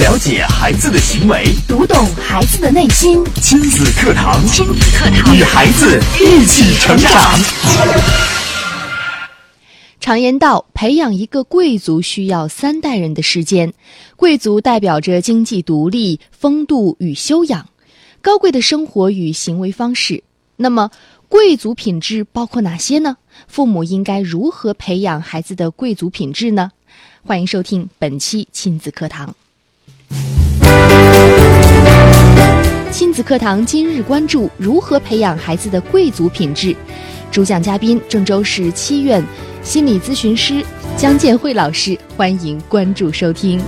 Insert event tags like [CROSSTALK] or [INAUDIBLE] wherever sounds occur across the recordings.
了解孩子的行为，读懂孩子的内心。亲子课堂，亲子课堂，与孩子一起成长。常言道，培养一个贵族需要三代人的时间。贵族代表着经济独立、风度与修养，高贵的生活与行为方式。那么，贵族品质包括哪些呢？父母应该如何培养孩子的贵族品质呢？欢迎收听本期亲子课堂。亲子课堂今日关注如何培养孩子的贵族品质。主讲嘉宾：郑州市七院心理咨询师江建慧老师。欢迎关注收听。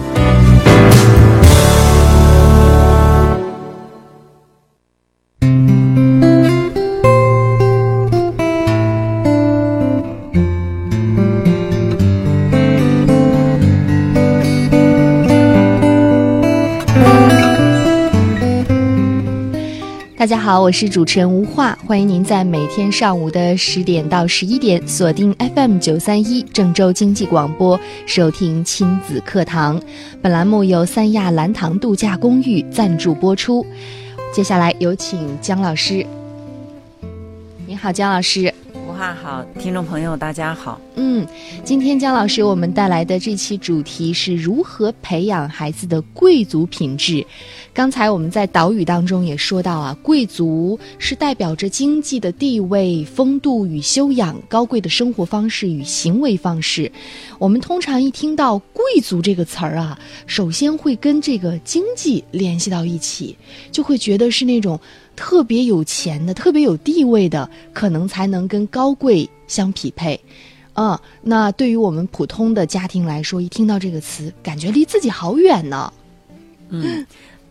大家好，我是主持人吴化，欢迎您在每天上午的十点到十一点锁定 FM 九三一郑州经济广播收听亲子课堂。本栏目由三亚蓝塘度假公寓赞助播出。接下来有请姜老师。你好，姜老师。吴化好，听众朋友大家好。嗯，今天姜老师我们带来的这期主题是如何培养孩子的贵族品质。刚才我们在导语当中也说到啊，贵族是代表着经济的地位、风度与修养、高贵的生活方式与行为方式。我们通常一听到“贵族”这个词儿啊，首先会跟这个经济联系到一起，就会觉得是那种特别有钱的、特别有地位的，可能才能跟高贵相匹配。啊，那对于我们普通的家庭来说，一听到这个词，感觉离自己好远呢。嗯。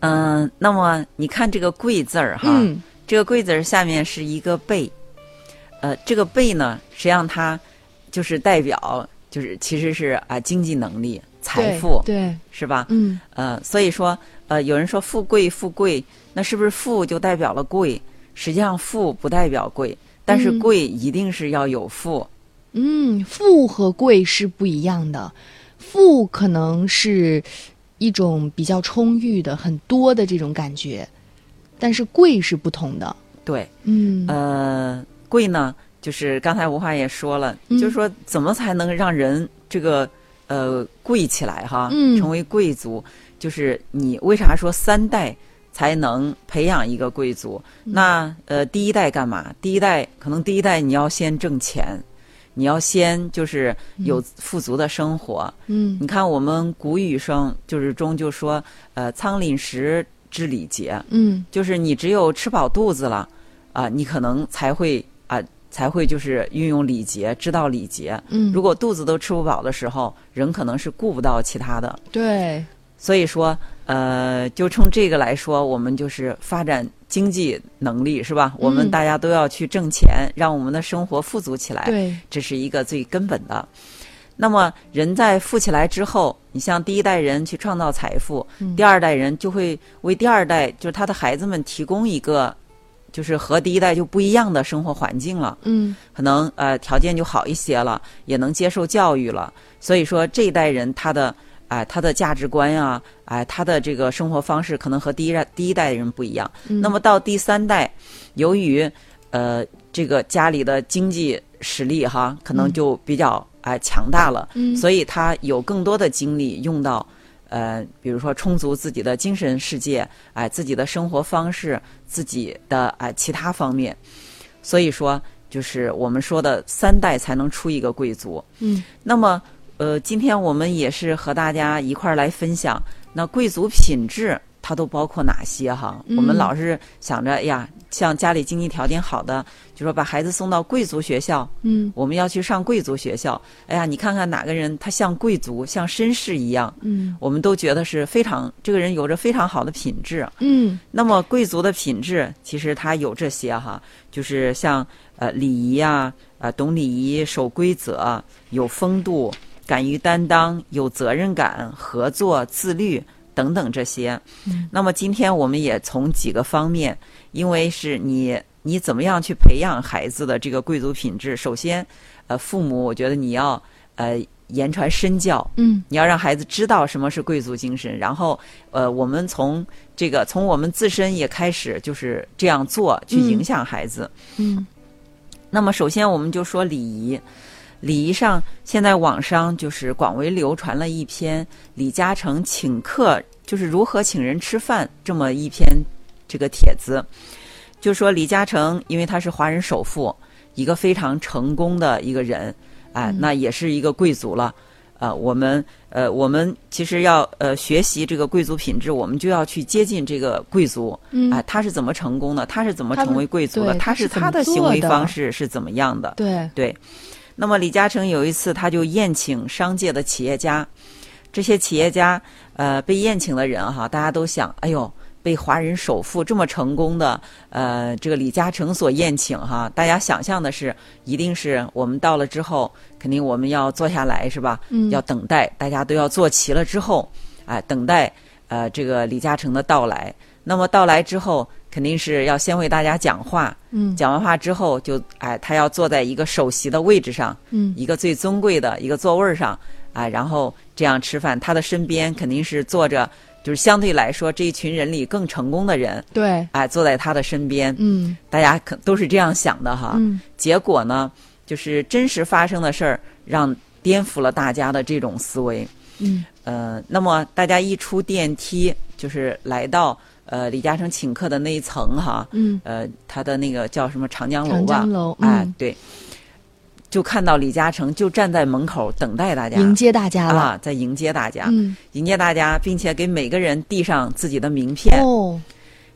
嗯，那么你看这个“贵”字儿哈，这个“贵”字儿下面是一个“贝”，呃，这个“贝”呢，实际上它就是代表，就是其实是啊经济能力、财富，对，是吧？嗯，呃，所以说，呃，有人说富贵富贵，那是不是富就代表了贵？实际上富不代表贵，但是贵一定是要有富。嗯，富和贵是不一样的，富可能是。一种比较充裕的、很多的这种感觉，但是贵是不同的。对，嗯，呃，贵呢，就是刚才吴华也说了，就是说怎么才能让人这个呃贵起来哈，成为贵族？就是你为啥说三代才能培养一个贵族？那呃，第一代干嘛？第一代可能第一代你要先挣钱。你要先就是有富足的生活。嗯，你看我们古语上就是中就说，呃，仓廪实知礼节。嗯，就是你只有吃饱肚子了，啊，你可能才会啊，才会就是运用礼节，知道礼节。嗯，如果肚子都吃不饱的时候，人可能是顾不到其他的。对，所以说，呃，就冲这个来说，我们就是发展。经济能力是吧？我们大家都要去挣钱，让我们的生活富足起来。对，这是一个最根本的。那么，人在富起来之后，你像第一代人去创造财富，第二代人就会为第二代，就是他的孩子们提供一个，就是和第一代就不一样的生活环境了。嗯，可能呃条件就好一些了，也能接受教育了。所以说，这一代人他的。哎，他的价值观呀，哎，他的这个生活方式可能和第一代第一代人不一样。那么到第三代，由于呃这个家里的经济实力哈，可能就比较哎强大了，所以他有更多的精力用到呃，比如说充足自己的精神世界，哎，自己的生活方式，自己的哎其他方面。所以说，就是我们说的三代才能出一个贵族。嗯，那么。呃，今天我们也是和大家一块儿来分享，那贵族品质它都包括哪些哈？我们老是想着，哎呀，像家里经济条件好的，就说把孩子送到贵族学校，嗯，我们要去上贵族学校。哎呀，你看看哪个人他像贵族，像绅士一样，嗯，我们都觉得是非常这个人有着非常好的品质，嗯。那么贵族的品质其实它有这些哈，就是像呃礼仪呀，呃懂礼仪、守规则、有风度。敢于担当、有责任感、合作、自律等等这些。那么今天我们也从几个方面，因为是你你怎么样去培养孩子的这个贵族品质？首先，呃，父母我觉得你要呃言传身教，嗯你要让孩子知道什么是贵族精神，然后呃，我们从这个从我们自身也开始就是这样做，去嗯影响孩子。嗯那么首先我们就说礼仪，礼仪上现在网上就是广为流传了一篇李嘉诚请客，就是如何请人吃饭这么一篇这个帖子，就说李嘉诚因为他是华人首富，一个非常成功的一个人，哎、那也是一个贵族了。呃，我们呃，我们其实要呃学习这个贵族品质，我们就要去接近这个贵族。嗯哎、他是怎么成功的？他是怎么成为贵族的？他是他的行为方式是怎么样的？对，对，那么李嘉诚有一次他就宴请商界的企业家，这些企业家呃被宴请的人哈，大家都想，哎呦。被华人首富这么成功的呃这个李嘉诚所宴请哈，大家想象的是，一定是我们到了之后，肯定我们要坐下来是吧？嗯要等待，大家都要坐齐了之后，哎、等待呃这个李嘉诚的到来。那么到来之后，肯定是要先为大家讲话，嗯讲完话之后就哎，他要坐在一个首席的位置上，嗯一个最尊贵的一个座位儿上，啊，然后这样吃饭。他的身边肯定是坐着，就是相对来说这一群人里更成功的人，对，哎，坐在他的身边。嗯大家可都是这样想的哈。嗯结果呢，就是真实发生的事儿，让颠覆了大家的这种思维。嗯呃，那么大家一出电梯，就是来到呃李嘉诚请客的那一层哈，嗯。呃，他的那个叫什么长江楼长吧？江楼嗯，哎对，就看到李嘉诚就站在门口等待大家。迎接大家了，啊，在迎接大家，嗯。迎接大家，并且给每个人递上自己的名片。哦，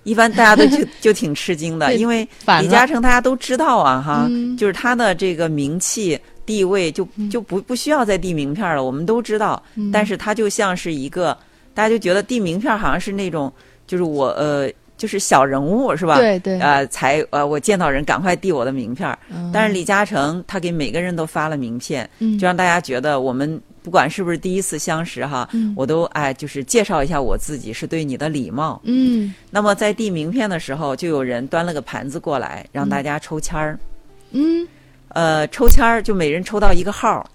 一般大家都就 [LAUGHS] 就挺吃惊的，因为李嘉诚大家都知道啊，哈，嗯。就是他的这个名气地位就就不不需要再递名片了，我们都知道。嗯。但是他就像是一个，大家就觉得递名片好像是那种，就是我呃，就是小人物是吧？对对呃，才呃，我见到人赶快递我的名片儿。嗯但是李嘉诚他给每个人都发了名片，嗯就让大家觉得我们不管是不是第一次相识哈，嗯我都哎就是介绍一下我自己，是对你的礼貌。嗯那么在递名片的时候，就有人端了个盘子过来，让大家抽签儿。嗯呃，抽签儿就每人抽到一个号儿，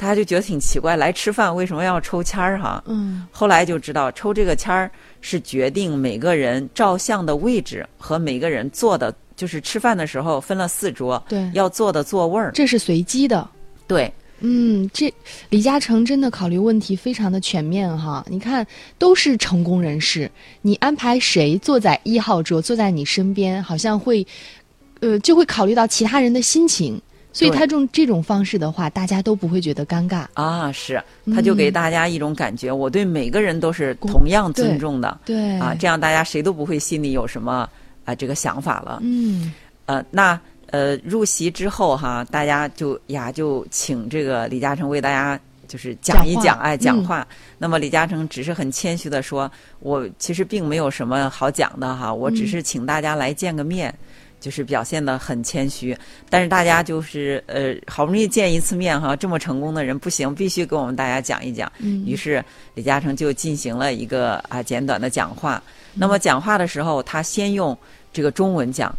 大家就觉得挺奇怪，来吃饭为什么要抽签儿哈？嗯后来就知道，抽这个签儿是决定每个人照相的位置和每个人坐的，就是吃饭的时候分了四桌，对要坐的座位儿。这是随机的。对，嗯，这李嘉诚真的考虑问题非常的全面哈。你看，都是成功人士，你安排谁坐在一号桌，坐在你身边，好像会，呃，就会考虑到其他人的心情。所以对他用这种方式的话，大家都不会觉得尴尬。啊，是，他就给大家一种感觉，我对每个人都是同样尊重的对啊，这样大家谁都不会心里有什么啊这个想法了。嗯呃，那呃入席之后哈，大家就呀就请这个李嘉诚为大家就是讲一讲哎，讲嗯话。那么李嘉诚只是很谦虚的说，我其实并没有什么好讲的哈，我只嗯是请大家来见个面。就是表现的很谦虚，但是大家就是呃，好不容易见一次面哈，这么成功的人不行，必须给我们大家讲一讲。嗯于是李嘉诚就进行了一个啊简短的讲话。那么讲话的时候，他先用这个中文讲，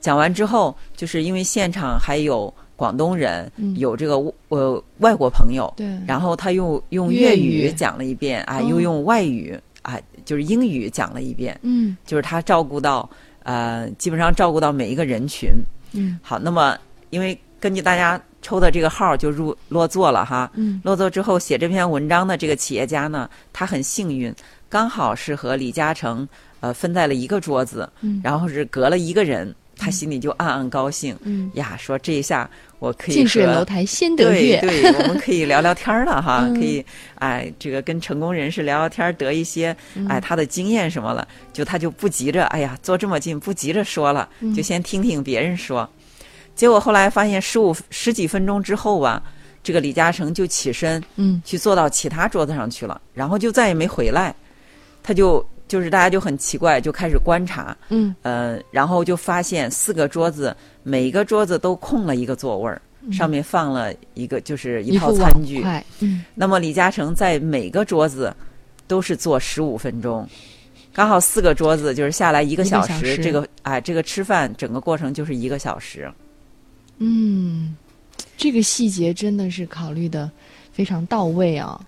讲完之后，就是因为现场还有广东人，嗯有这个呃外国朋友，对然后他又用粤粤语语讲了一遍啊，哦又用外语啊，就是英语讲了一遍，嗯就是他照顾到呃，基本上照顾到每一个人群。嗯。好，那么因为根据大家抽的这个号就入落座了哈，嗯。落座之后写这篇文章的这个企业家呢，他很幸运，刚好是和李嘉诚呃分在了一个桌子，嗯。然后是隔了一个人，他心里就暗暗高兴，嗯，呀，说这一下我可以近水和楼台先得对月。对，[LAUGHS] 我们可以聊聊天儿了哈，嗯。可以哎，这个跟成功人士聊聊天儿，得一些嗯。哎他的经验什么了，就他就不急着，哎呀，坐这么近不急着说了，嗯。就先听听别人说。结果后来发现十五十几分钟之后吧，这个李嘉诚就起身嗯。去坐到其他桌子上去了，然后就再也没回来，他就就是大家就很奇怪，就开始观察，嗯呃，然后就发现四个桌子，每一个桌子都空了一个座位儿，上面放了一个就是一套餐具。嗯那么李嘉诚在每个桌子都是坐十五分钟，刚好四个桌子就是下来一个小时，一个小时这个哎这个吃饭整个过程就是一个小时。嗯，这个细节真的是考虑的非常到位啊。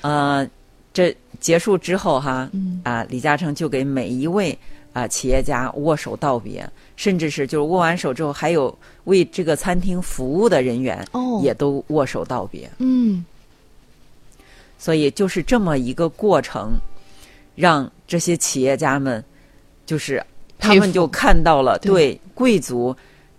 呃，这结束之后哈，嗯。啊，李嘉诚就给每一位啊企业家握手道别，甚至是就是握完手之后，还有为这个餐厅服务的人员哦。也都握手道别。嗯。所以就是这么一个过程，让这些企业家们，就是他们就看到了对。对贵族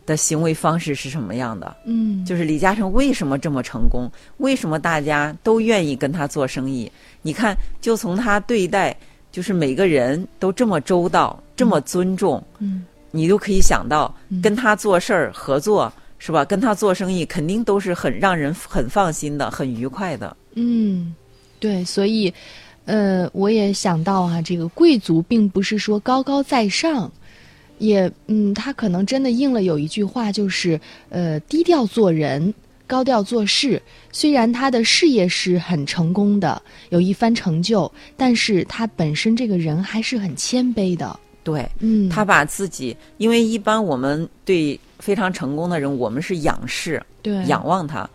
的行为方式是什么样的。嗯，就是李嘉诚为什么这么成功？为什么大家都愿意跟他做生意？你看，就从他对待就是每个人都这么周到、这么尊重，嗯你都可以想到嗯跟他做事儿、合作是吧？跟他做生意肯定都是很让人很放心的、很愉快的。嗯，对，所以，呃，我也想到啊，这个贵族并不是说高高在上，也，嗯，他可能真的应了有一句话，就是，呃，低调做人，高调做事。虽然他的事业是很成功的，有一番成就，但是他本身这个人还是很谦卑的。对，嗯，他把自己，因为一般我们对非常成功的人，我们是仰视、对仰望他。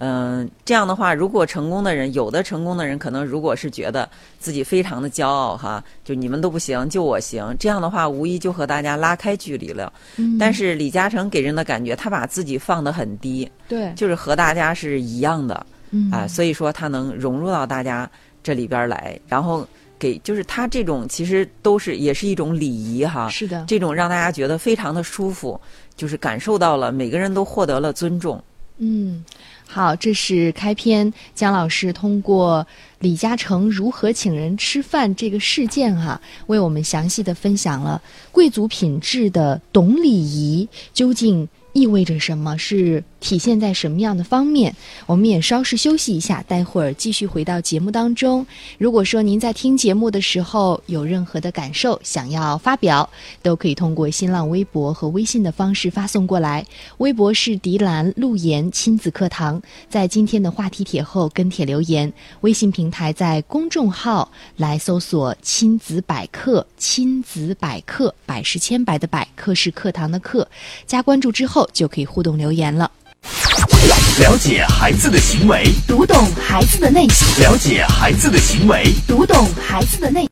嗯、这样的话，如果成功的人，有的成功的人可能如果是觉得自己非常的骄傲哈，就你们都不行，就我行，这样的话无疑就和大家拉开距离了。嗯但是李嘉诚给人的感觉，他把自己放得很低，对，就是和大家是一样的。嗯啊，所以说他能融入到大家这里边儿来，然后给就是他这种其实都是也是一种礼仪哈，是的，这种让大家觉得非常的舒服，就是感受到了每个人都获得了尊重。嗯，好，这是开篇，姜老师通过李嘉诚如何请人吃饭这个事件哈、为我们详细的分享了贵族品质的懂礼仪究竟意味着什么，是体现在什么样的方面。我们也稍事休息一下，待会儿继续回到节目当中。如果说您在听节目的时候有任何的感受想要发表，都可以通过新浪微博和微信的方式发送过来。微博是迪兰路言亲子课堂，在今天的话题帖后跟帖留言。微信平台在公众号来搜索“亲子百科”，亲子百科，百是千百的百，课是课堂的课，加关注之后就可以互动留言了。了解孩子的行为，读懂孩子的内心，了解孩子的行为。读懂孩子的内。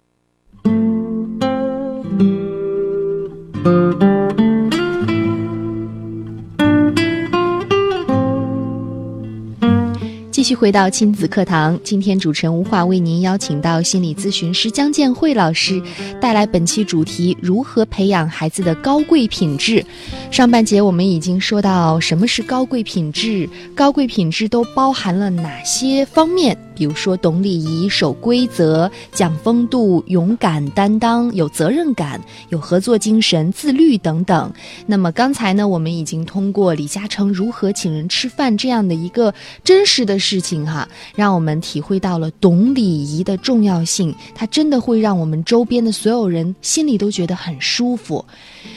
续回到亲子课堂，今天主持人吴华为您邀请到心理咨询师姜建慧老师，带来本期主题：如何培养孩子的高贵品质。上半节我们已经说到什么是高贵品质，高贵品质都包含了哪些方面？比如说懂礼仪、守规则、讲风度、勇敢担当、有责任感、有合作精神、自律等等。那么刚才呢，我们已经通过李嘉诚如何请人吃饭这样的一个真实的事情哈，让我们体会到了懂礼仪的重要性。它真的会让我们周边的所有人心里都觉得很舒服。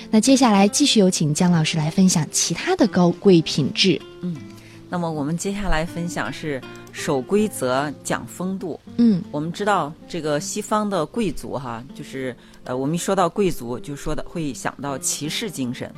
那接下来继续有请姜老师来分享其他的高贵品质。嗯那么我们接下来分享是守规则、讲风度。嗯我们知道这个西方的贵族哈，就是呃，我们一说到贵族，就说的会想到骑士精神。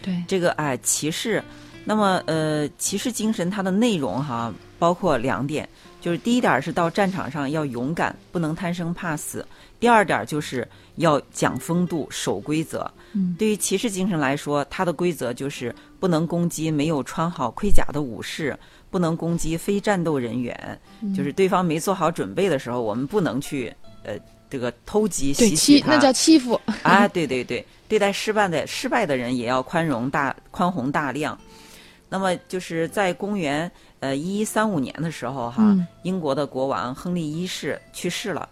对，这个哎，骑士，那么呃，骑士精神它的内容哈，包括两点，就是第一点是到战场上要勇敢，不能贪生怕死；第二点就是要讲风度、守规则。嗯对于骑士精神来说，它的规则就是不能攻击没有穿好盔甲的武士，不能攻击非战斗人员，嗯就是对方没做好准备的时候，我们不能去呃这个偷袭袭击他。欺那叫欺负。啊，[LAUGHS] 对对对，对待失败的失败的人也要宽容大宽宏大量。那么就是在公元呃一一三五年的时候哈，嗯英国的国王亨利一世去世了，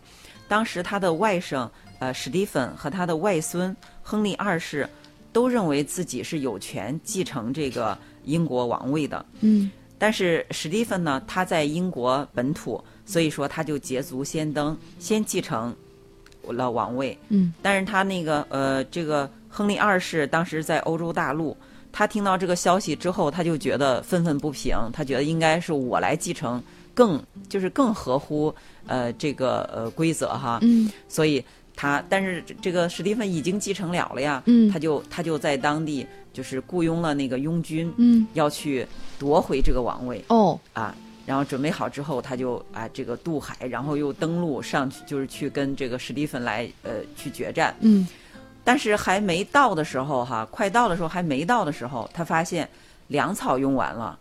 当时他的外甥呃史蒂芬和他的外孙亨利二世都认为自己是有权继承这个英国王位的。嗯但是史蒂芬呢，他在英国本土，所以说他就捷足先登，先继承了王位。嗯但是他那个呃，这个亨利二世当时在欧洲大陆，他听到这个消息之后，他就觉得愤愤不平，他觉得应该是我来继承更就是更合乎呃这个呃规则哈，嗯所以他但是这这个史蒂芬已经继承了了呀，嗯他就他就在当地就是雇佣了那个佣军，嗯要去夺回这个王位哦啊。然后准备好之后，他就啊这个渡海，然后又登陆上去，就是去跟这个史蒂芬来呃去决战。嗯但是还没到的时候，哈，快到的时候还没到的时候，他发现粮草用完了，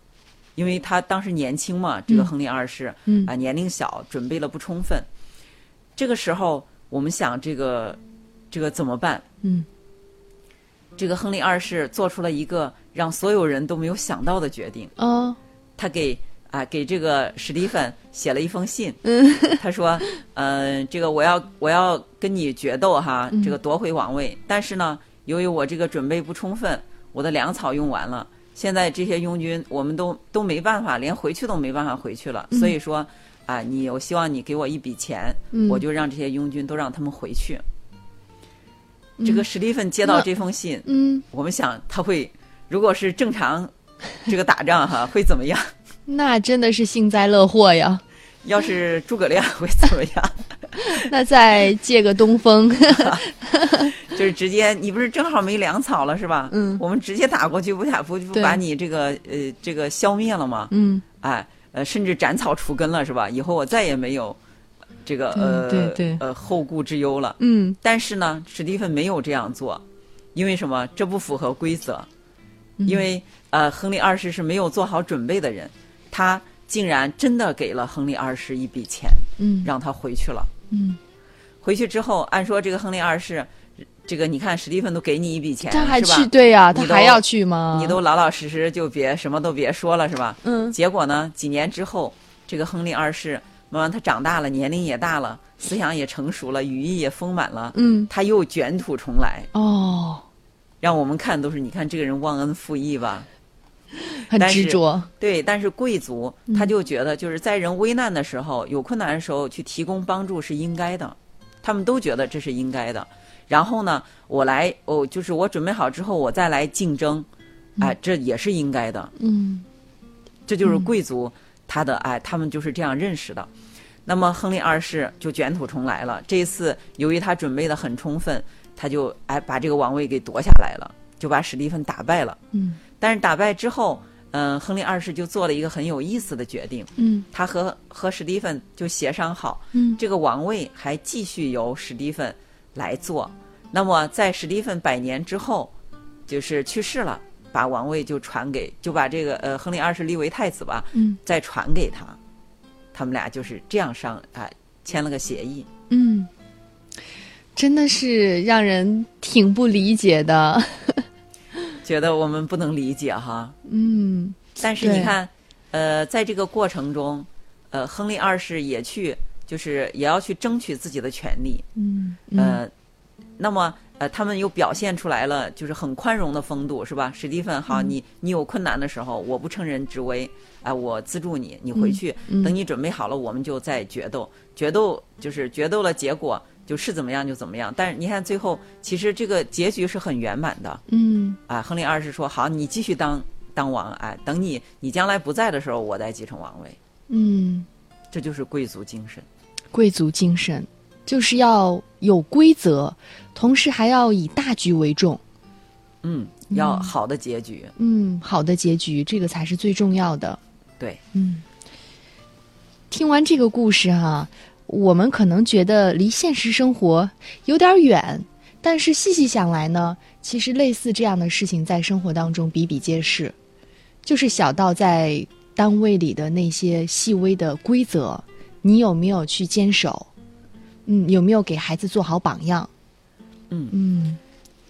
因为他当时年轻嘛，这个亨利二世，嗯啊，年龄小，准备了不充分。这个时候，我们想这个这个怎么办？嗯。这个亨利二世做出了一个让所有人都没有想到的决定，哦。他给啊给这个史蒂芬写了一封信，嗯。[LAUGHS] 他说，嗯、这个我要我要跟你决斗哈，嗯。这个夺回王位，但是呢，由于我这个准备不充分，我的粮草用完了，现在这些拥军我们都都没办法，连回去都没办法回去了，所以说啊，你我希望你给我一笔钱，嗯我就让这些佣军都让他们回去。这个史蒂芬接到这封信，嗯，我们想他会，如果是正常这个打仗哈，会怎么样？[LAUGHS] 那真的是幸灾乐祸呀。[LAUGHS] 要是诸葛亮会怎么样？[LAUGHS] 那再借个东风，就是直接，你不是正好没粮草了是吧？嗯我们直接打过去，不打不不把你这个呃这个消灭了吗？嗯哎呃，甚至斩草除根了是吧？以后我再也没有这个呃对对呃后顾之忧了。嗯但是呢，史蒂芬没有这样做，因为什么？这不符合规则，因为呃，亨利二世是没有做好准备的人，他竟然真的给了亨利二世一笔钱，嗯让他回去了。嗯，回去之后，按说这个亨利二世，这个你看史蒂芬都给你一笔钱，他还去对呀，他还要去吗？你都老老实实就别什么都别说了，是吧？嗯结果呢，几年之后，这个亨利二世慢慢他长大了，年龄也大了，思想也成熟了，羽翼也丰满了，嗯他又卷土重来，哦，让我们看都是你看这个人忘恩负义吧？很执着，对，但是贵族他就觉得就是在人危难的时候、有困难的时候去提供帮助是应该的，他们都觉得这是应该的。然后呢，我来哦，就是我准备好之后，我再来竞争，哎，这也是应该的。嗯这就是贵族他的哎，他们就是这样认识的。那么亨利二世就卷土重来了。这一次由于他准备的很充分，他就哎把这个王位给夺下来了，就把史蒂芬打败了。嗯但是打败之后，嗯、亨利二世就做了一个很有意思的决定，嗯他和和史蒂芬就协商好，嗯这个王位还继续由史蒂芬来做。那么在史蒂芬百年之后，就是去世了，把王位就传给，就把这个呃亨利二世立为太子吧，嗯再传给他。他们俩就是这样上啊、签了个协议。嗯，真的是让人挺不理解的。[LAUGHS] 觉得我们不能理解哈，嗯但是你看，呃，在这个过程中，呃，亨利二世也去，就是也要去争取自己的权利，嗯嗯呃，那么呃，他们又表现出来了，就是很宽容的风度，是吧？史蒂芬，好，你你有困难的时候，我不乘人之危，啊、我资助你，你回去，嗯等你准备好了，我们就再决斗，决斗就是决斗了，结果就是怎么样就怎么样。但是你看最后，其实这个结局是很圆满的嗯啊。亨利二世说，好，你继续当当王，哎，等你你将来不在的时候，我再继承王位，嗯，这就是贵族精神。贵族精神就是要有规则，同时还要以大局为重。嗯，要好的结局，嗯，好的结局，这个才是最重要的。对，嗯，听完这个故事哈、我们可能觉得离现实生活有点远，但是细细想来呢，其实类似这样的事情在生活当中比比皆是，就是小到在单位里的那些细微的规则，你有没有去坚守？嗯，有没有给孩子做好榜样？嗯嗯，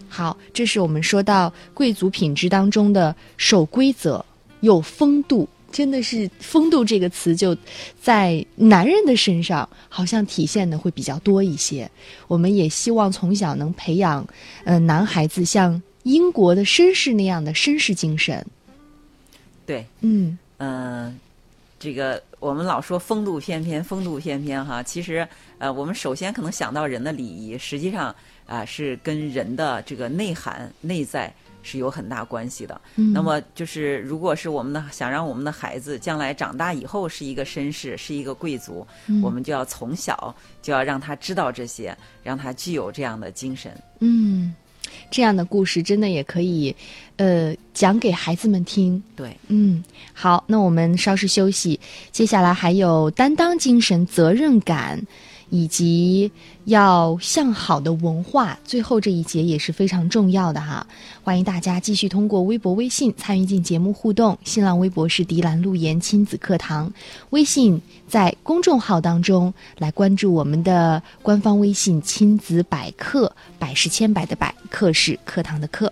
好，这是我们说到贵族品质当中的守规则、有风度。真的是“风度”这个词，就在男人的身上好像体现的会比较多一些。我们也希望从小能培养，呃，男孩子像英国的绅士那样的绅士精神。对。嗯嗯，这个我们老说风度翩翩，风度翩翩哈，其实呃，我们首先可能想到人的礼仪，实际上啊、是跟人的这个内涵、内在是有很大关系的。嗯那么就是，如果是我们的想让我们的孩子将来长大以后是一个绅士，是一个贵族，嗯我们就要从小就要让他知道这些，让他具有这样的精神。嗯，这样的故事真的也可以，呃，讲给孩子们听。对，嗯，好，那我们稍事休息，接下来还有担当精神、责任感。以及要向好的文化，最后这一节也是非常重要的哈。欢迎大家继续通过微博、微信参与进节目互动。新浪微博是迪兰路言亲子课堂，微信在公众号当中来关注我们的官方微信亲子百科，百是千百的百，课是课堂的课。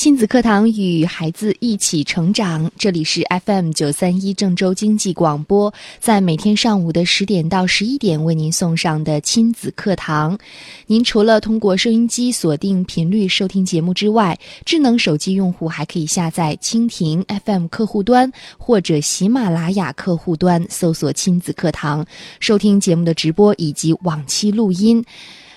亲子课堂与孩子一起成长，这里是 FM 九三一郑州经济广播，在每天上午的十点到十一点为您送上的亲子课堂。您除了通过收音机锁定频率收听节目之外，智能手机用户还可以下载蜻蜓 FM 客户端或者喜马拉雅客户端，搜索“亲子课堂”，收听节目的直播以及往期录音。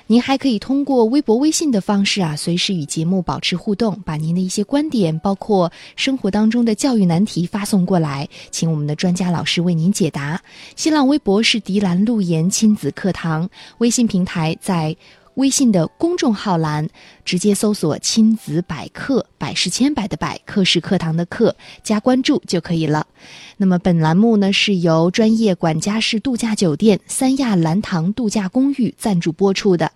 您还可以通过微博、微信的方式啊，随时与节目保持互动，把您的一些观点，包括生活当中的教育难题发送过来，请我们的专家老师为您解答。新浪微博是迪兰路言亲子课堂，微信平台在。微信的公众号栏直接搜索“亲子百科”，百是千百的百，课是课堂的课，加关注就可以了。那么本栏目呢是由专业管家式度假酒店三亚蓝塘度假公寓赞助播出的。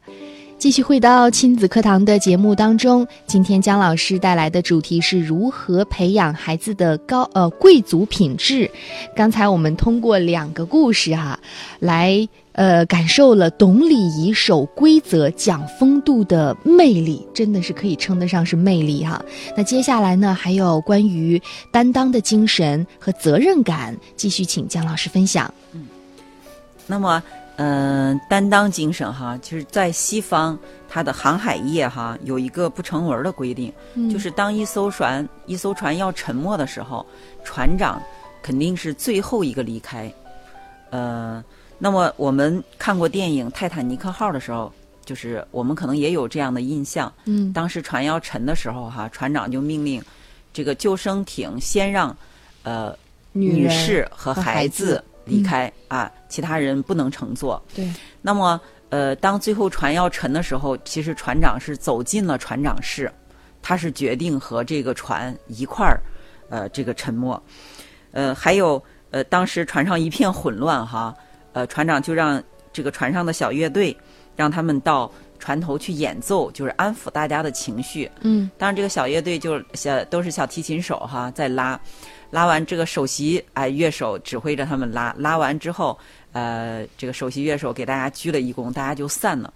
继续回到亲子课堂的节目当中，今天姜老师带来的主题是如何培养孩子的高呃贵族品质。刚才我们通过两个故事哈，来呃感受了懂礼仪、守规则、讲风度的魅力，真的是可以称得上是魅力哈。那接下来呢，还有关于担当的精神和责任感，继续请姜老师分享。嗯，那么。嗯，担当精神哈，就是在西方，它的航海业哈有一个不成文的规定，就是当一艘船一艘船要沉没的时候，船长肯定是最后一个离开。呃，那么我们看过电影《泰坦尼克号》的时候，就是我们可能也有这样的印象。嗯，当时船要沉的时候哈，船长就命令这个救生艇先让呃女士和孩子。离开啊，其他人不能乘坐。对。那么，呃，当最后船要沉的时候，其实船长是走进了船长室，他是决定和这个船一块儿，呃，这个沉没。呃，还有，呃，当时船上一片混乱哈，呃，船长就让这个船上的小乐队，让他们到船头去演奏，就是安抚大家的情绪。嗯。当然，这个小乐队就小都是小提琴手哈，在拉。拉完这个首席哎乐手指挥着他们拉，拉完之后，呃，这个首席乐手给大家鞠了一躬，大家就散了。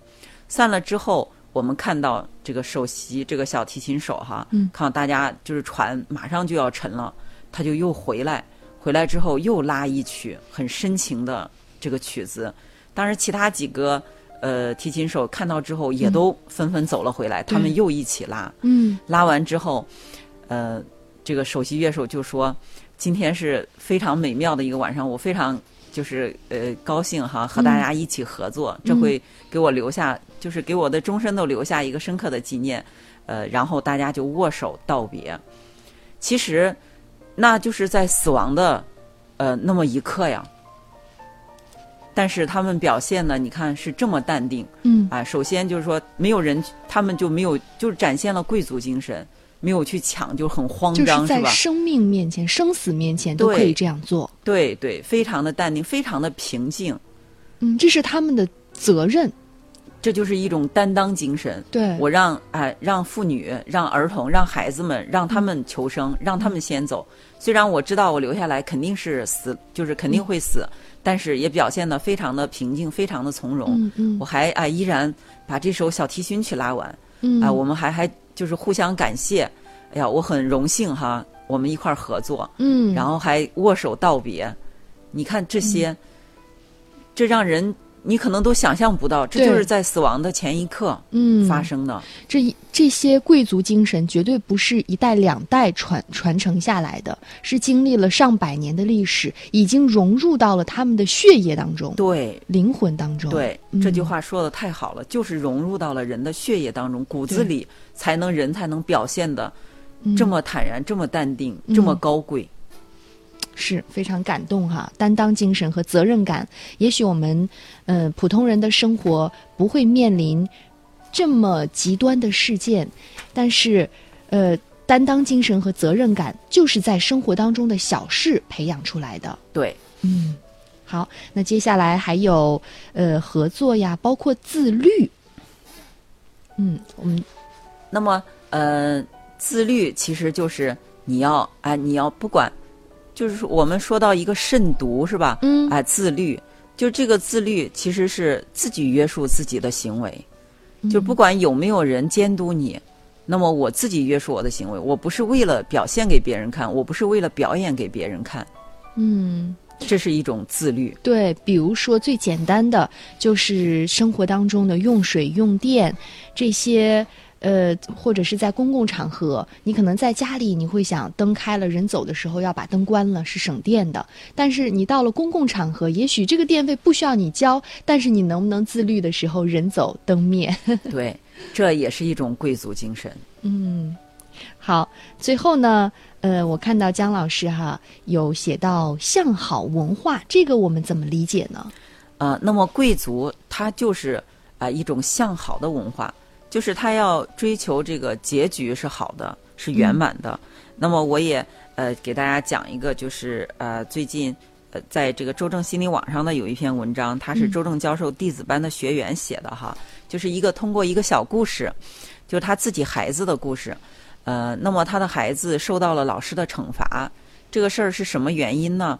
散了之后，我们看到这个首席这个小提琴手哈，嗯看到大家就是船马上就要沉了，他就又回来，回来之后又拉一曲很深情的这个曲子。当时其他几个呃提琴手看到之后，也都纷纷走了回来，他们又一起拉。嗯，拉完之后，呃。这个首席乐手就说：“今天是非常美妙的一个晚上，我非常就是呃高兴哈，和大家一起合作，这会给我留下，就是给我的终身都留下一个深刻的纪念。呃，然后大家就握手道别。其实，那就是在死亡的呃那么一刻呀。但是他们表现呢，你看是这么淡定，嗯啊，首先就是说没有人，他们就没有，就是展现了贵族精神。”没有去抢，就很慌张，是吧？生命面前、生死面前都可以这样做。对对，非常的淡定，非常的平静。嗯，这是他们的责任，这就是一种担当精神。对，我让哎，让妇女、让儿童、让孩子们，让他们求生，让他们先走。虽然我知道我留下来肯定是死，就是肯定会死，但是也表现的非常的平静，非常的从容。嗯嗯，我还啊依然把这首小提琴曲拉完。嗯，啊，我们还还。就是互相感谢，哎呀，我很荣幸哈，我们一块儿合作，嗯，然后还握手道别，你看这些，这让人你可能都想象不到，这就是在死亡的前一刻嗯。发生的。这一这些贵族精神绝对不是一代两代传传承下来的，是经历了上百年的历史，已经融入到了他们的血液当中、对。灵魂当中。对，嗯。这句话说的太好了，就是融入到了人的血液当中，骨子里才能人才能表现的嗯。这么坦然、这么淡定、嗯。这么高贵。是非常感动哈，担当精神和责任感，也许我们呃普通人的生活不会面临这么极端的事件，但是呃担当精神和责任感就是在生活当中的小事培养出来的。对，嗯，好，那接下来还有呃合作呀，包括自律。嗯，我们那么呃，自律其实就是你要哎，你要不管，就是说我们说到一个慎独是吧？嗯哎，自律，就这个自律其实是自己约束自己的行为，就不管有没有人监督你，那么我自己约束我的行为，我不是为了表现给别人看，我不是为了表演给别人看，嗯。这是一种自律。对，比如说最简单的就是生活当中的用水、用电这些，呃，或者是在公共场合，你可能在家里你会想灯开了，人走的时候要把灯关了，是省电的。但是你到了公共场合，也许这个电费不需要你交，但是你能不能自律的时候，人走灯灭？[LAUGHS] 对，这也是一种贵族精神。嗯，好，最后呢，呃，我看到姜老师哈有写到向好文化，这个我们怎么理解呢？呃、那么贵族他就是啊、一种向好的文化，就是他要追求这个结局是好的，是圆满的。那么我也呃给大家讲一个，就是呃最近呃在这个周正心理网上呢有一篇文章，他是周正教授弟子班的学员写的哈，就是一个通过一个小故事，就是他自己孩子的故事。呃，那么他的孩子受到了老师的惩罚，这个事儿是什么原因呢？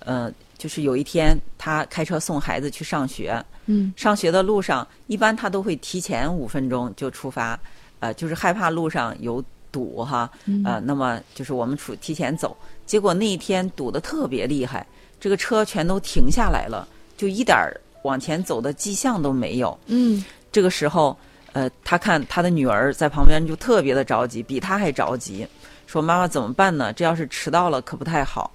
呃，就是有一天他开车送孩子去上学，嗯上学的路上，一般他都会提前五分钟就出发，呃，就是害怕路上有堵哈，呃，那么就是我们出提前走，结果那一天堵得特别厉害，这个车全都停下来了，就一点儿往前走的迹象都没有。嗯这个时候，呃，他看他的女儿在旁边就特别的着急，比他还着急，说：“妈妈怎么办呢？这要是迟到了可不太好。”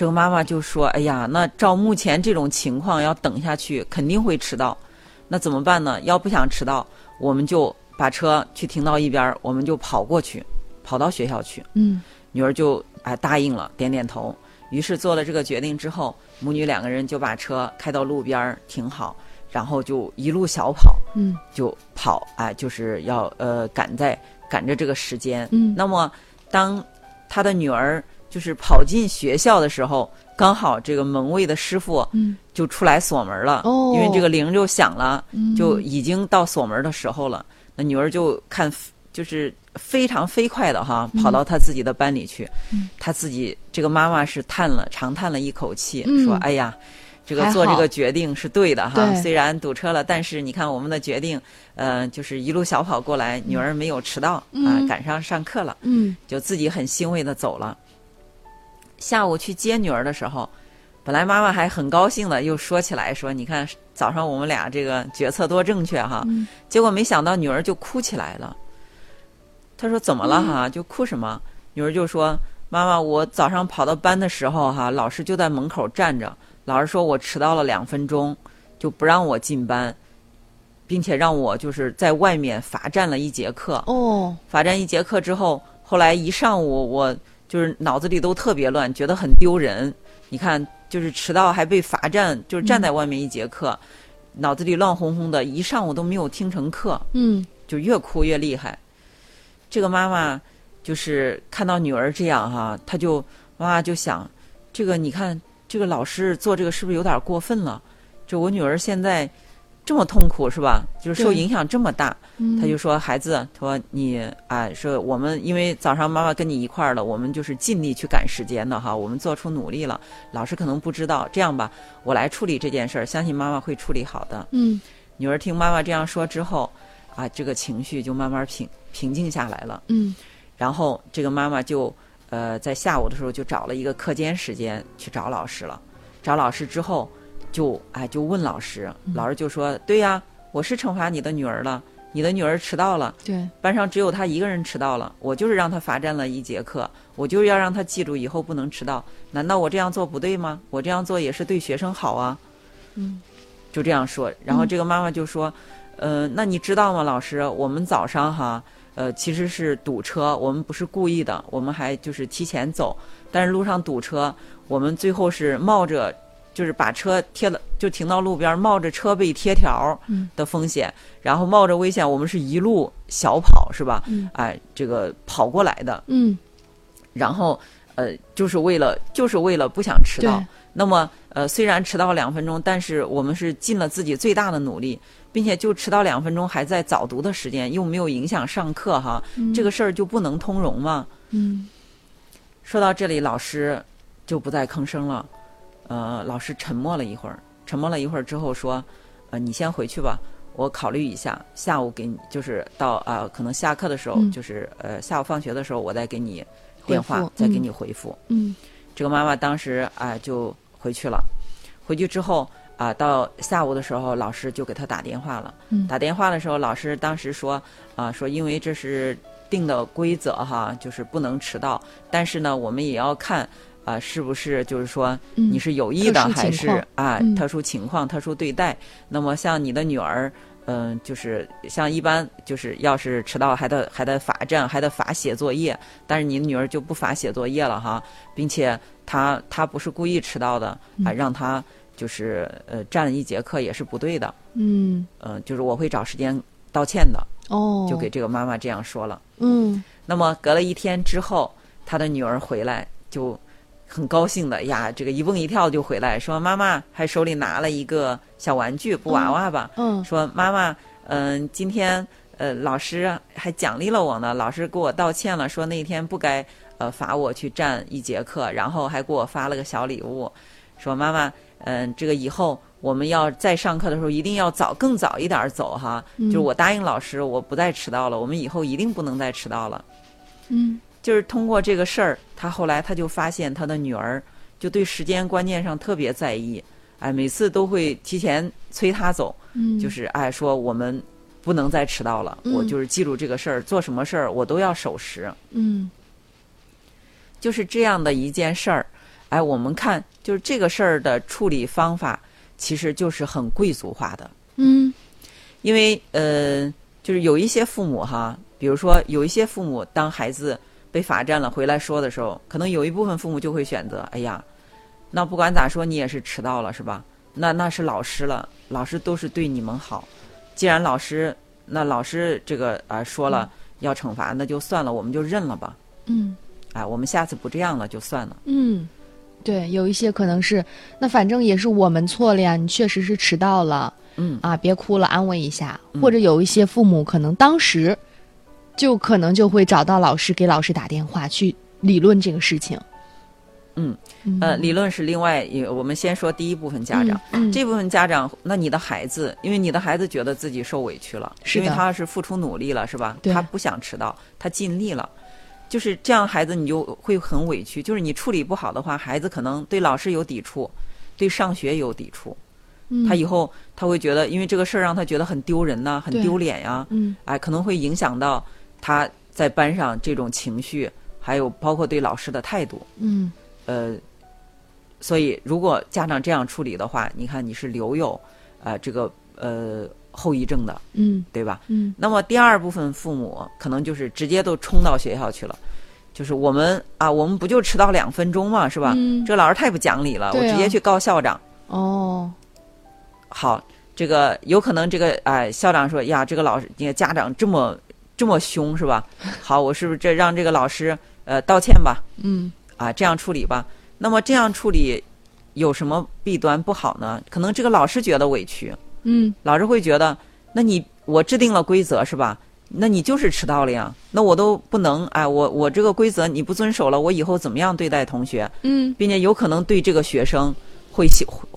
这个妈妈就说：“哎呀，那照目前这种情况，要等下去肯定会迟到，那怎么办呢？要不想迟到，我们就把车去停到一边儿，我们就跑过去，跑到学校去。”嗯女儿就哎答应了，点点头。于是做了这个决定之后，母女两个人就把车开到路边儿停好，然后就一路小跑，嗯就跑，哎，就是要呃赶在赶着这个时间。嗯那么当他的女儿就是跑进学校的时候，刚好这个门卫的师傅嗯就出来锁门了，哦因为这个铃就响了，嗯就已经到锁门的时候了。那女儿就看，就是非常飞快的哈，嗯跑到她自己的班里去。她自己这个妈妈是叹了长叹了一口气，嗯说：“哎呀。”这个做这个决定是对的哈，虽然堵车了，但是你看我们的决定，呃，就是一路小跑过来，女儿没有迟到啊、嗯赶上上课了。嗯就自己很欣慰的走了。下午去接女儿的时候，本来妈妈还很高兴的，又说起来说：“你看早上我们俩这个决策多正确哈。嗯结果没想到女儿就哭起来了。她说：“怎么了哈？就哭什么？”女儿就说：“妈妈，我早上跑到班的时候哈，老师就在门口站着，老师说我迟到了两分钟，就不让我进班，并且让我就是在外面罚站了一节课。”哦罚站一节课之后，后来一上午我就是脑子里都特别乱，觉得很丢人。你看，就是迟到还被罚站，就是站在外面一节课，脑子里乱哄哄的，一上午都没有听成课，嗯就越哭越厉害。这个妈妈就是看到女儿这样哈、她就妈妈就想，这个你看这个老师做这个是不是有点过分了？就我女儿现在这么痛苦是吧？就是受影响这么大，嗯他就说：“孩子，他说你啊，说我们因为早上妈妈跟你一块儿了，我们就是尽力去赶时间的哈，我们做出努力了。老师可能不知道，这样吧，我来处理这件事儿，相信妈妈会处理好的。”嗯女儿听妈妈这样说之后，啊，这个情绪就慢慢平平静下来了。嗯然后这个妈妈就呃在下午的时候就找了一个课间时间去找老师了。找老师之后，就哎就问老师，老师就说：“对呀，我是惩罚你的女儿了，你的女儿迟到了，对，班上只有她一个人迟到了，我就是让她罚站了一节课，我就是要让她记住以后不能迟到。难道我这样做不对吗？我这样做也是对学生好啊。”嗯，就这样说。然后这个妈妈就说：“呃，那你知道吗，老师，我们早上哈。”呃，其实是堵车，我们不是故意的，我们还就是提前走，但是路上堵车，我们最后是冒着就是把车贴了，就停到路边，冒着车被贴条的风险，然后冒着危险，我们是一路小跑，是吧？哎，这个跑过来的，嗯，然后呃，就是为了就是为了不想迟到，那么呃，虽然迟到两分钟，但是我们是尽了自己最大的努力。并且就迟到两分钟，还在早读的时间，又没有影响上课哈，这个事儿就不能通融吗？嗯。说到这里，老师就不再吭声了。呃，老师沉默了一会儿，沉默了一会儿之后说：“呃，你先回去吧，我考虑一下，下午给你，就是到啊，可能下课的时候，就是呃，下午放学的时候，我再给你电话，再给你回复。”嗯。这个妈妈当时啊就回去了，回去之后。啊，到下午的时候，老师就给他打电话了。打电话的时候，老师当时说：“啊，说因为这是定的规则哈，就是不能迟到。但是呢，我们也要看啊，是不是就是说你是有意的还是啊特殊情况、特殊对待？那么像你的女儿，嗯，就是像一般就是要是迟到还得还得罚站，还得罚写作业。但是你女儿就不罚写作业了哈，并且她她不是故意迟到的啊，让她。”就是呃，站了一节课也是不对的。嗯，呃，就是我会找时间道歉的。哦，就给这个妈妈这样说了。嗯，那么隔了一天之后，她的女儿回来就很高兴的呀，这个一蹦一跳就回来，说妈妈还手里拿了一个小玩具布娃娃吧。嗯，说妈妈，嗯，今天呃老师还奖励了我呢，老师给我道歉了，说那天不该呃罚我去站一节课，然后还给我发了个小礼物，说妈妈。嗯，这个以后我们要再上课的时候，一定要早更早一点走哈。就是我答应老师，我不再迟到了。我们以后一定不能再迟到了。嗯，就是通过这个事儿，他后来他就发现他的女儿就对时间观念上特别在意，哎，每次都会提前催他走。嗯，就是哎说我们不能再迟到了，我就是记住这个事儿，做什么事儿我都要守时。嗯，就是这样的一件事儿。哎，我们看，就是这个事儿的处理方法，其实就是很贵族化的。嗯，因为呃，就是有一些父母哈，比如说有一些父母，当孩子被罚站了回来说的时候，可能有一部分父母就会选择，哎呀，那不管咋说，你也是迟到了是吧？那那是老师了，老师都是对你们好。既然老师，那老师这个啊说了要惩罚，那就算了，我们就认了吧。嗯，哎，我们下次不这样了，就算了。嗯。对，有一些可能是，那反正也是我们错了呀，你确实是迟到了，嗯啊，别哭了，安慰一下。或者有一些父母可能当时，就可能就会找到老师，给老师打电话去理论这个事情。嗯，呃，理论是另外，我们先说第一部分家长，嗯这部分家长，那你的孩子，因为你的孩子觉得自己受委屈了，是因为他是付出努力了，是吧？他不想迟到，他尽力了。就是这样，孩子你就会很委屈。就是你处理不好的话，孩子可能对老师有抵触，对上学有抵触。他以后他会觉得，因为这个事儿让他觉得很丢人呐，很丢脸呀。嗯，哎，可能会影响到他在班上这种情绪，还有包括对老师的态度。嗯，呃，所以如果家长这样处理的话，你看你是留有呃这个呃。后遗症的，嗯，对吧？嗯，那么第二部分父母可能就是直接都冲到学校去了，就是我们啊，我们不就迟到两分钟嘛，是吧？嗯，这老师太不讲理了，我直接去告校长。哦，好，这个有可能这个哎，校长说呀，这个老师，你看家长这么这么凶是吧？[LAUGHS] 好，我是不是这让这个老师呃道歉吧？嗯，啊，这样处理吧。那么这样处理有什么弊端不好呢？可能这个老师觉得委屈。嗯，老师会觉得，那你我制定了规则是吧？那你就是迟到了呀。那我都不能哎，我我这个规则你不遵守了，我以后怎么样对待同学？嗯，并且有可能对这个学生会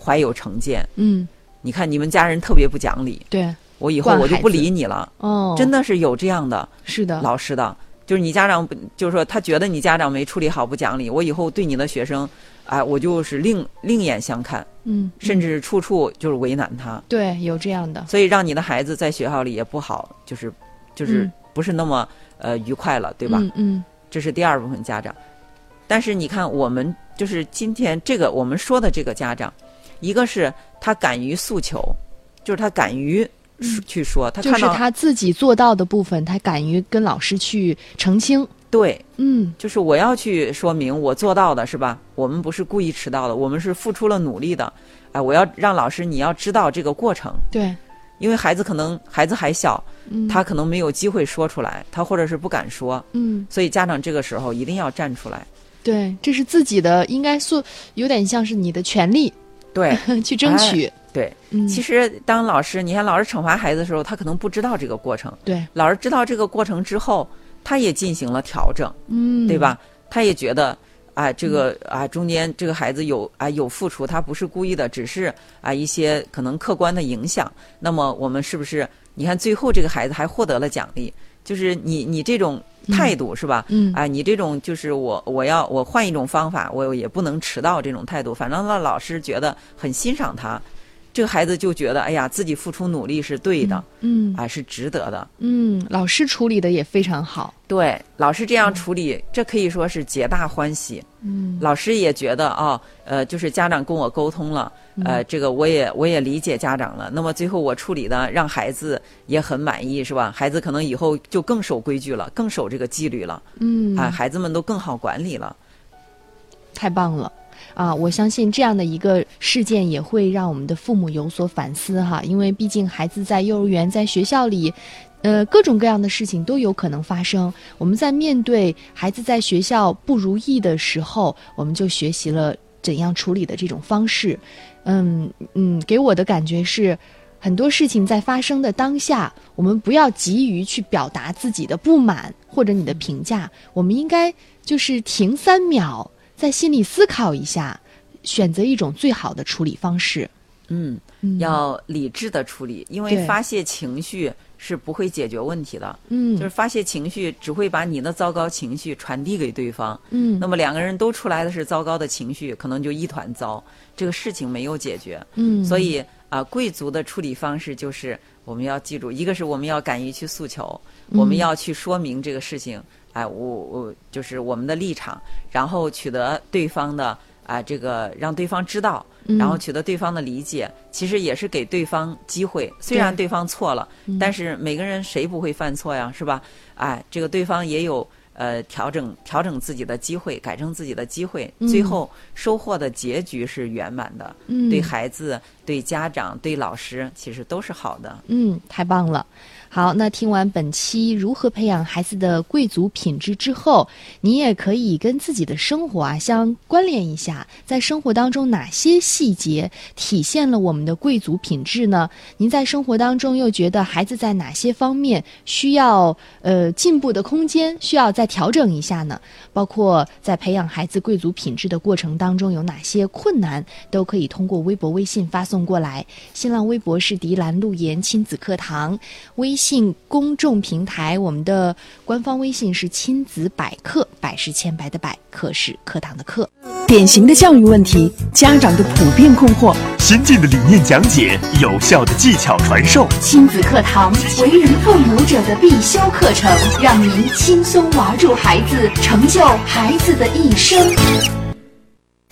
怀有成见。嗯，你看你们家人特别不讲理，对我以后我就不理你了。哦，真的是有这样的，是的，老师的，就是你家长，就是说他觉得你家长没处理好不讲理，我以后对你的学生，哎，我就是另另眼相看，嗯，甚至处处就是为难他，对，有这样的，所以让你的孩子在学校里也不好，就是就是嗯不是那么呃愉快了，对吧？嗯嗯这是第二部分家长。但是你看，我们就是今天这个我们说的这个家长，一个是他敢于诉求，就是他敢于去说，他嗯就是他自己做到的部分，他敢于跟老师去澄清。对，嗯就是我要去说明我做到的是吧？我们不是故意迟到的，我们是付出了努力的。哎，我要让老师你要知道这个过程，对，因为孩子可能孩子还小，嗯他可能没有机会说出来，他或者是不敢说，嗯所以家长这个时候一定要站出来。对，这是自己的，应该说有点像是你的权利对 [LAUGHS] 去争取。对，嗯，其实当老师，你看老师惩罚孩子的时候，他可能不知道这个过程。对，老师知道这个过程之后，他也进行了调整，嗯，对？吧？他也觉得。啊，这个啊，中间这个孩子有啊有付出，他不是故意的，只是啊一些可能客观的影响。那么我们是不是？你看最后这个孩子还获得了奖励，就是你你这种态度、是吧？嗯啊，你这种就是我我要我换一种方法，我也不能迟到这种态度，反正让老师觉得很欣赏他，这个孩子就觉得哎呀自己付出努力是对的，嗯啊是值得的。嗯，老师处理的也非常好。对，老师这样处理，这可以说是皆大欢喜。嗯老师也觉得啊、呃，就是家长跟我沟通了，呃，这个我也我也理解家长了。那么最后我处理的让孩子也很满意，是吧？孩子可能以后就更守规矩了，更守这个纪律了，嗯啊，孩子们都更好管理了。太棒了。啊，我相信这样的一个事件也会让我们的父母有所反思哈，因为毕竟孩子在幼儿园、在学校里，呃，各种各样的事情都有可能发生。我们在面对孩子在学校不如意的时候，我们就学习了怎样处理的这种方式。嗯嗯，给我的感觉是，很多事情在发生的当下，我们不要急于去表达自己的不满或者你的评价，我们应该就是停三秒。在心里思考一下，选择一种最好的处理方式。嗯，嗯要理智的处理，因为发泄情绪是不会解决问题的。嗯，就是发泄情绪只会把你的糟糕情绪传递给对方。嗯，那么两个人都出来的是糟糕的情绪，可能就一团糟，这个事情没有解决。嗯，所以啊、贵族的处理方式就是我们要记住，一个是我们要敢于去诉求，嗯我们要去说明这个事情，哎，我我就是我们的立场，然后取得对方的啊、这个让对方知道，嗯然后取得对方的理解，其实也是给对方机会。虽然对方错了，嗯但是每个人谁不会犯错呀，是吧？哎，这个对方也有。呃，调整调整自己的机会，改正自己的机会，嗯最后收获的结局是圆满的。嗯对孩子、对家长、对老师，其实都是好的。嗯，太棒了。好，那听完本期如何培养孩子的贵族品质之后，你也可以跟自己的生活啊相关联一下，在生活当中哪些细节体现了我们的贵族品质呢？您在生活当中又觉得孩子在哪些方面需要呃进步的空间，需要再调整一下呢？包括在培养孩子贵族品质的过程当中有哪些困难，都可以通过微博、微信发送过来。新浪微博是迪兰路言亲子课堂，微信公众平台我们的官方微信是亲子百科，百是千百的百，课是课堂的课。典型的教育问题，家长的普遍困惑，先进的理念讲解，有效的技巧传授，亲子课堂，为人父母者的必修课程，让您轻松玩住孩子，成就孩子的一生，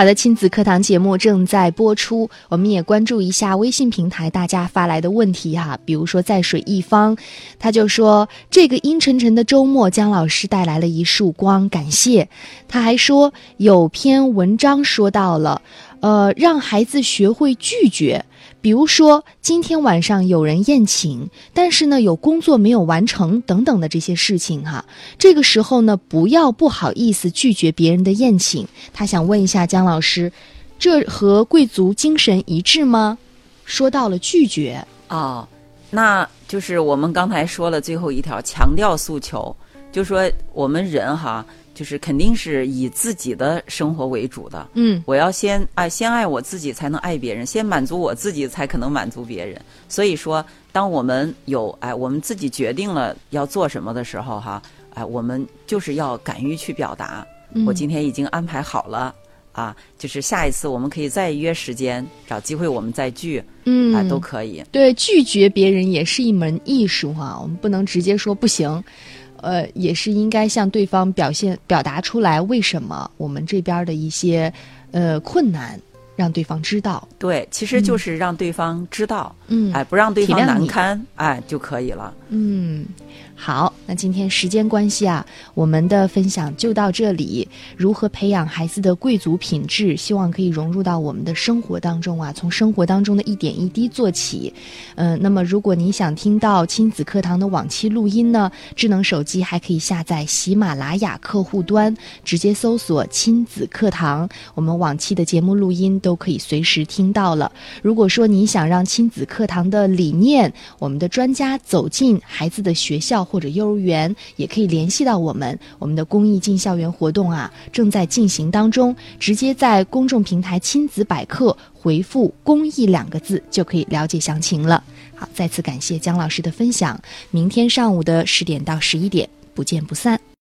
好的，亲子课堂节目正在播出，我们也关注一下微信平台大家发来的问题哈。比如说在水一方，他就说这个阴沉沉的周末，姜老师带来了一束光，感谢。他还说有篇文章说到了。呃，让孩子学会拒绝。比如说，今天晚上有人宴请，但是呢有工作没有完成等等的这些事情哈。这个时候呢，不要不好意思拒绝别人的宴请。他想问一下姜老师，这和贵族精神一致吗？说到了拒绝哦，那就是我们刚才说了最后一条，强调诉求，就说我们人哈。就是肯定是以自己的生活为主的，嗯，我要先爱先爱我自己，才能爱别人；先满足我自己，才可能满足别人。所以说，当我们有哎，我们自己决定了要做什么的时候，哈，哎，我们就是要敢于去表达。我今天已经安排好了啊，就是下一次我们可以再约时间，找机会我们再聚，嗯，啊，都可以。对，拒绝别人也是一门艺术哈，我们不能直接说不行。呃，也是应该向对方表现、表达出来，为什么我们这边的一些呃困难，让对方知道。对，其实就是让对方知道，嗯，哎，不让对方难堪，哎，就可以了。嗯。好，那今天时间关系啊，我们的分享就到这里。如何培养孩子的贵族品质，希望可以融入到我们的生活当中啊，从生活当中的一点一滴做起。嗯，那么如果你想听到亲子课堂的往期录音呢，智能手机还可以下载喜马拉雅客户端，直接搜索“亲子课堂”，我们往期的节目录音都可以随时听到了。如果说你想让亲子课堂的理念，我们的专家走进孩子的学校。或者幼儿园也可以联系到我们，我们的公益进校园活动啊正在进行当中，直接在公众平台亲子百科回复“公益”两个字就可以了解详情了。好，再次感谢姜老师的分享，明天上午的十点到十一点不见不散。